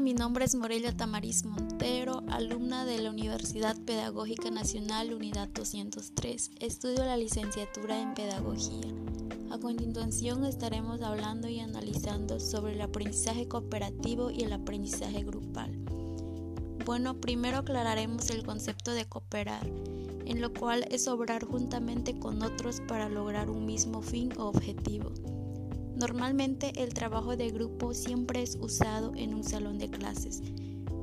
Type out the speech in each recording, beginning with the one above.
Mi nombre es Morelia Tamariz Montero, alumna de la Universidad Pedagógica Nacional Unidad 203. Estudio la licenciatura en Pedagogía. A continuación estaremos hablando y analizando sobre el aprendizaje cooperativo y el aprendizaje grupal. Bueno, primero aclararemos el concepto de cooperar, en lo cual es obrar juntamente con otros para lograr un mismo fin o objetivo. Normalmente el trabajo de grupo siempre es usado en un salón de clases.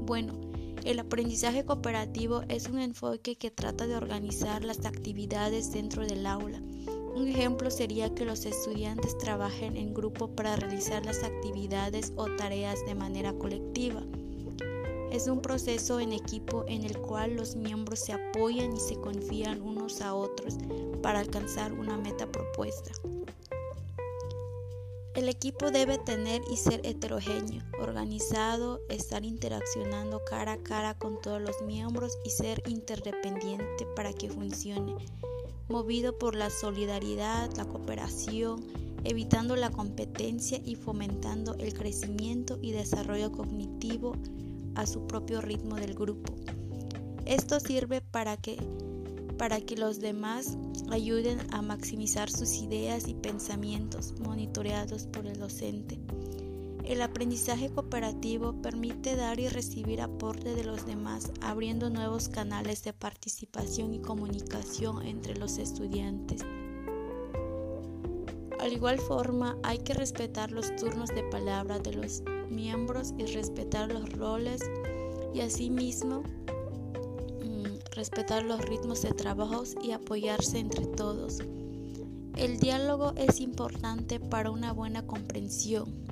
Bueno, el aprendizaje cooperativo es un enfoque que trata de organizar las actividades dentro del aula. Un ejemplo sería que los estudiantes trabajen en grupo para realizar las actividades o tareas de manera colectiva. Es un proceso en equipo en el cual los miembros se apoyan y se confían unos a otros para alcanzar una meta propuesta. El equipo debe tener y ser heterogéneo, organizado, estar interaccionando cara a cara con todos los miembros y ser interdependiente para que funcione, movido por la solidaridad, la cooperación, evitando la competencia y fomentando el crecimiento y desarrollo cognitivo a su propio ritmo del grupo. Esto sirve para que para que los demás ayuden a maximizar sus ideas y pensamientos monitoreados por el docente. El aprendizaje cooperativo permite dar y recibir aporte de los demás, abriendo nuevos canales de participación y comunicación entre los estudiantes. Al igual forma, hay que respetar los turnos de palabra de los miembros y respetar los roles y asimismo respetar los ritmos de trabajos y apoyarse entre todos. El diálogo es importante para una buena comprensión.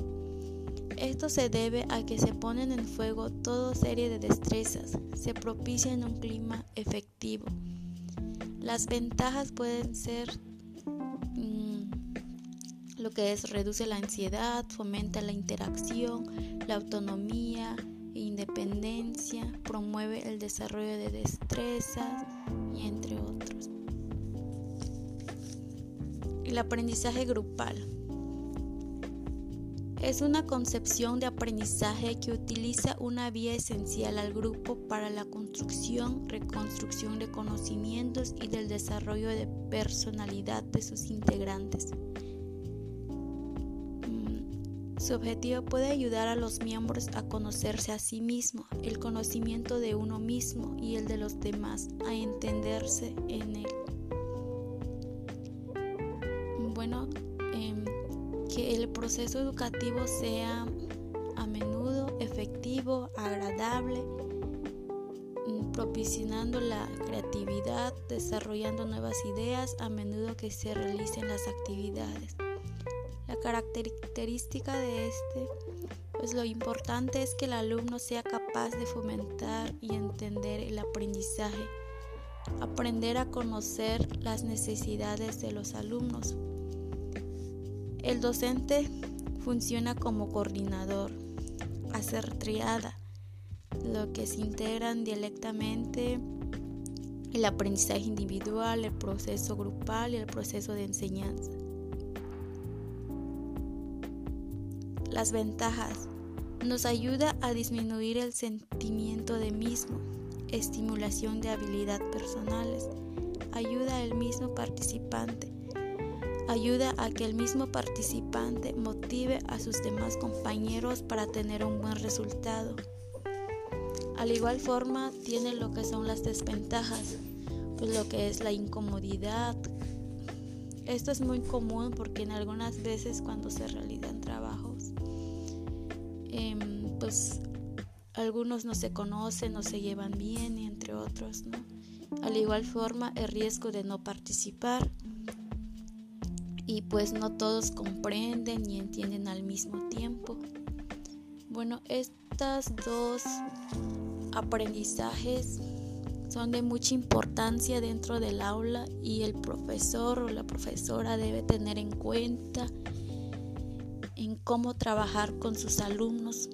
Esto se debe a que se ponen en fuego toda serie de destrezas, se propicia en un clima efectivo. Las ventajas pueden ser mm, lo que es reduce la ansiedad, fomenta la interacción, la autonomía, independencia, promueve el desarrollo de destrezas y entre otros. El aprendizaje grupal es una concepción de aprendizaje que utiliza una vía esencial al grupo para la construcción, reconstrucción de conocimientos y del desarrollo de personalidad de sus integrantes. Su objetivo puede ayudar a los miembros a conocerse a sí mismo, el conocimiento de uno mismo y el de los demás, a entenderse en él. Bueno, em, que el proceso educativo sea a menudo efectivo, agradable, mm, propiciando la creatividad, desarrollando nuevas ideas a menudo que se realicen las actividades. La característica de este, pues lo importante es que el alumno sea capaz de fomentar y entender el aprendizaje, aprender a conocer las necesidades de los alumnos. El docente funciona como coordinador, hacer triada, lo que se integran dialectamente el aprendizaje individual, el proceso grupal y el proceso de enseñanza. Las ventajas. Nos ayuda a disminuir el sentimiento de mismo, estimulación de habilidad personales, ayuda al mismo participante, ayuda a que el mismo participante motive a sus demás compañeros para tener un buen resultado. Al igual forma tiene lo que son las desventajas, pues lo que es la incomodidad. Esto es muy común porque en algunas veces cuando se realizan trabajos Em, pues algunos no se conocen, no se llevan bien, entre otros, ¿no? Al igual forma, el riesgo de no participar y pues no todos comprenden y entienden al mismo tiempo. Bueno, estas dos aprendizajes son de mucha importancia dentro del aula y el profesor o la profesora debe tener en cuenta en cómo trabajar con sus alumnos